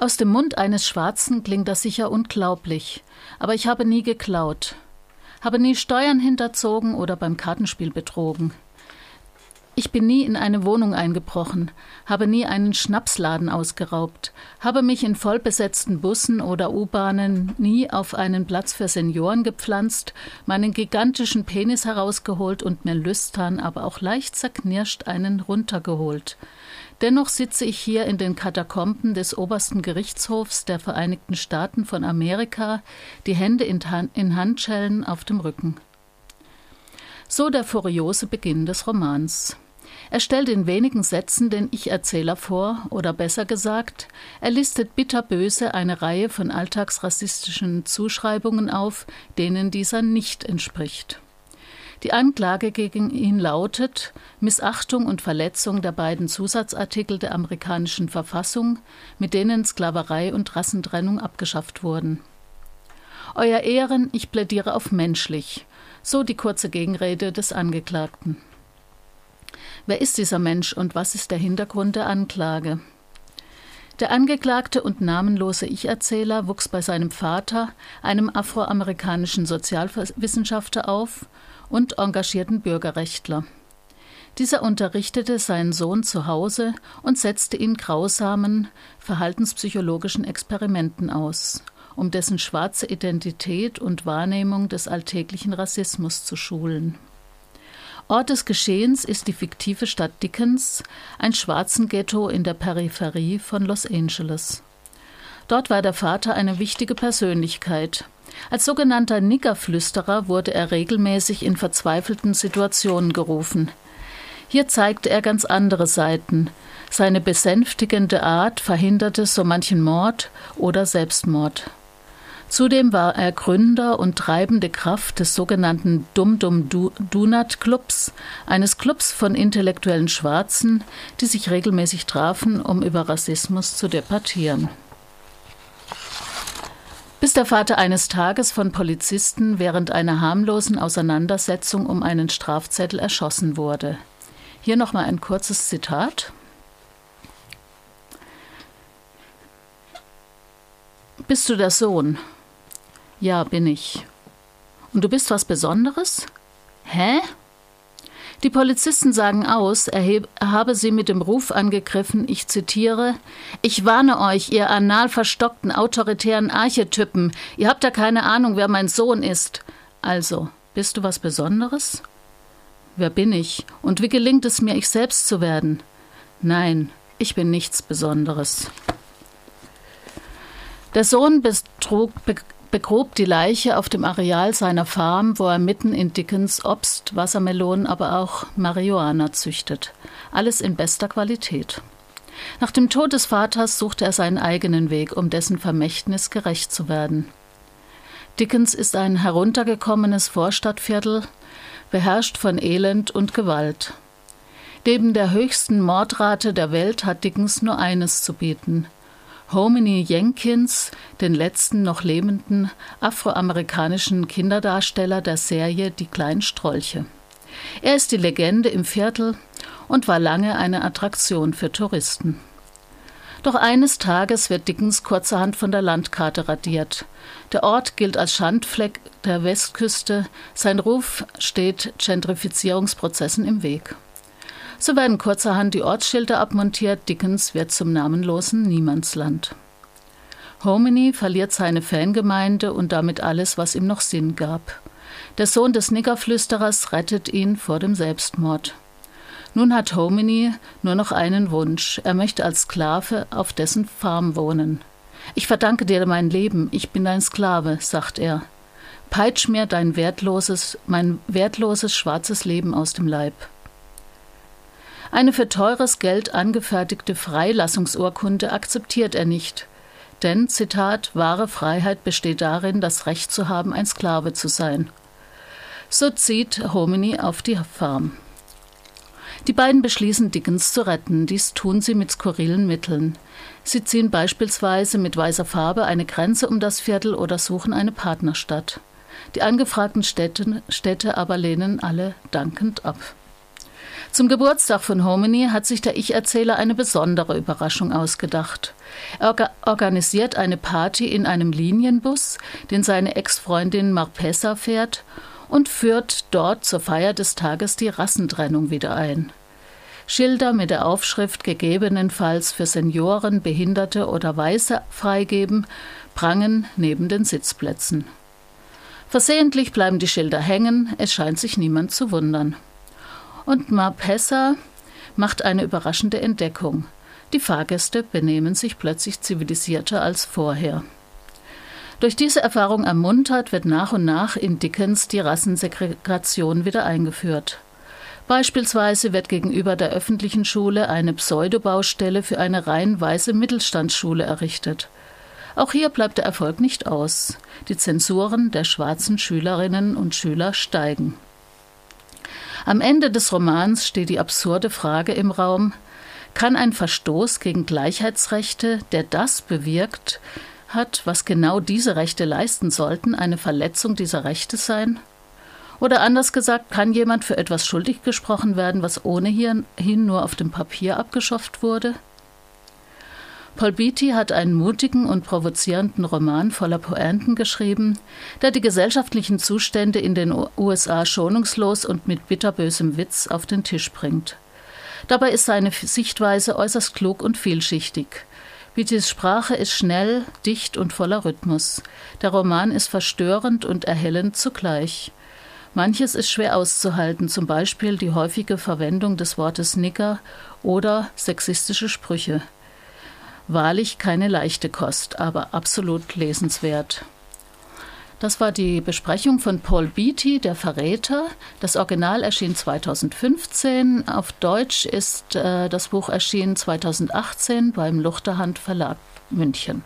Aus dem Mund eines Schwarzen klingt das sicher unglaublich, aber ich habe nie geklaut, habe nie Steuern hinterzogen oder beim Kartenspiel betrogen. Ich bin nie in eine Wohnung eingebrochen, habe nie einen Schnapsladen ausgeraubt, habe mich in vollbesetzten Bussen oder U-Bahnen nie auf einen Platz für Senioren gepflanzt, meinen gigantischen Penis herausgeholt und mir lüstern, aber auch leicht zerknirscht einen runtergeholt. Dennoch sitze ich hier in den Katakomben des obersten Gerichtshofs der Vereinigten Staaten von Amerika, die Hände in, in Handschellen auf dem Rücken. So der furiose Beginn des Romans. Er stellt in wenigen Sätzen den Ich-Erzähler vor, oder besser gesagt, er listet bitterböse eine Reihe von alltagsrassistischen Zuschreibungen auf, denen dieser nicht entspricht. Die Anklage gegen ihn lautet Missachtung und Verletzung der beiden Zusatzartikel der amerikanischen Verfassung, mit denen Sklaverei und Rassentrennung abgeschafft wurden. Euer Ehren, ich plädiere auf menschlich, so die kurze Gegenrede des Angeklagten. Wer ist dieser Mensch und was ist der Hintergrund der Anklage? Der angeklagte und namenlose Ich-Erzähler wuchs bei seinem Vater, einem afroamerikanischen Sozialwissenschaftler, auf und engagierten Bürgerrechtler. Dieser unterrichtete seinen Sohn zu Hause und setzte ihn grausamen verhaltenspsychologischen Experimenten aus um dessen schwarze Identität und Wahrnehmung des alltäglichen Rassismus zu schulen. Ort des Geschehens ist die fiktive Stadt Dickens, ein schwarzen Ghetto in der Peripherie von Los Angeles. Dort war der Vater eine wichtige Persönlichkeit. Als sogenannter Niggerflüsterer wurde er regelmäßig in verzweifelten Situationen gerufen. Hier zeigte er ganz andere Seiten. Seine besänftigende Art verhinderte so manchen Mord oder Selbstmord. Zudem war er Gründer und treibende Kraft des sogenannten Dum-Dum-Dunat-Clubs, eines Clubs von intellektuellen Schwarzen, die sich regelmäßig trafen, um über Rassismus zu debattieren. Bis der Vater eines Tages von Polizisten während einer harmlosen Auseinandersetzung um einen Strafzettel erschossen wurde. Hier nochmal ein kurzes Zitat. Bist du der Sohn? Ja, bin ich. Und du bist was Besonderes? Hä? Die Polizisten sagen aus, er, habe sie mit dem Ruf angegriffen, ich zitiere, Ich warne euch, ihr anal verstockten, autoritären Archetypen, ihr habt ja keine Ahnung, wer mein Sohn ist. Also, bist du was Besonderes? Wer bin ich? Und wie gelingt es mir, ich selbst zu werden? Nein, ich bin nichts Besonderes. Der Sohn betrug, begrub die Leiche auf dem Areal seiner Farm, wo er mitten in Dickens Obst, Wassermelonen, aber auch Marihuana züchtet. Alles in bester Qualität. Nach dem Tod des Vaters suchte er seinen eigenen Weg, um dessen Vermächtnis gerecht zu werden. Dickens ist ein heruntergekommenes Vorstadtviertel, beherrscht von Elend und Gewalt. Neben der höchsten Mordrate der Welt hat Dickens nur eines zu bieten – Hominy Jenkins, den letzten noch lebenden afroamerikanischen Kinderdarsteller der Serie Die kleinen Strolche. Er ist die Legende im Viertel und war lange eine Attraktion für Touristen. Doch eines Tages wird Dickens kurzerhand von der Landkarte radiert. Der Ort gilt als Schandfleck der Westküste, sein Ruf steht Gentrifizierungsprozessen im Weg. So werden kurzerhand die Ortsschilder abmontiert, Dickens wird zum namenlosen Niemandsland. Hominy verliert seine Fangemeinde und damit alles, was ihm noch Sinn gab. Der Sohn des Niggerflüsterers rettet ihn vor dem Selbstmord. Nun hat Hominy nur noch einen Wunsch. Er möchte als Sklave auf dessen Farm wohnen. Ich verdanke dir mein Leben, ich bin dein Sklave, sagt er. Peitsch mir dein wertloses, mein wertloses schwarzes Leben aus dem Leib. Eine für teures Geld angefertigte Freilassungsurkunde akzeptiert er nicht. Denn, Zitat, wahre Freiheit besteht darin, das Recht zu haben, ein Sklave zu sein. So zieht Hominy auf die Farm. Die beiden beschließen, Dickens zu retten. Dies tun sie mit skurrilen Mitteln. Sie ziehen beispielsweise mit weißer Farbe eine Grenze um das Viertel oder suchen eine Partnerstadt. Die angefragten Städte, Städte aber lehnen alle dankend ab. Zum Geburtstag von Hominy hat sich der Ich-Erzähler eine besondere Überraschung ausgedacht. Er organisiert eine Party in einem Linienbus, den seine Ex-Freundin Marpessa fährt, und führt dort zur Feier des Tages die Rassentrennung wieder ein. Schilder mit der Aufschrift gegebenenfalls für Senioren, Behinderte oder Weiße freigeben, prangen neben den Sitzplätzen. Versehentlich bleiben die Schilder hängen, es scheint sich niemand zu wundern. Und Marpessa macht eine überraschende Entdeckung. Die Fahrgäste benehmen sich plötzlich zivilisierter als vorher. Durch diese Erfahrung ermuntert wird nach und nach in Dickens die Rassensegregation wieder eingeführt. Beispielsweise wird gegenüber der öffentlichen Schule eine Pseudobaustelle für eine rein weiße Mittelstandsschule errichtet. Auch hier bleibt der Erfolg nicht aus. Die Zensuren der schwarzen Schülerinnen und Schüler steigen. Am Ende des Romans steht die absurde Frage im Raum, kann ein Verstoß gegen Gleichheitsrechte, der das bewirkt hat, was genau diese Rechte leisten sollten, eine Verletzung dieser Rechte sein? Oder anders gesagt, kann jemand für etwas schuldig gesprochen werden, was ohnehin nur auf dem Papier abgeschafft wurde? Paul Beatty hat einen mutigen und provozierenden Roman voller Pointen geschrieben, der die gesellschaftlichen Zustände in den USA schonungslos und mit bitterbösem Witz auf den Tisch bringt. Dabei ist seine Sichtweise äußerst klug und vielschichtig. Beattys Sprache ist schnell, dicht und voller Rhythmus. Der Roman ist verstörend und erhellend zugleich. Manches ist schwer auszuhalten, zum Beispiel die häufige Verwendung des Wortes Nigger oder sexistische Sprüche. Wahrlich keine leichte Kost, aber absolut lesenswert. Das war die Besprechung von Paul Beatty, Der Verräter. Das Original erschien 2015. Auf Deutsch ist äh, das Buch erschienen 2018 beim Luchterhand Verlag München.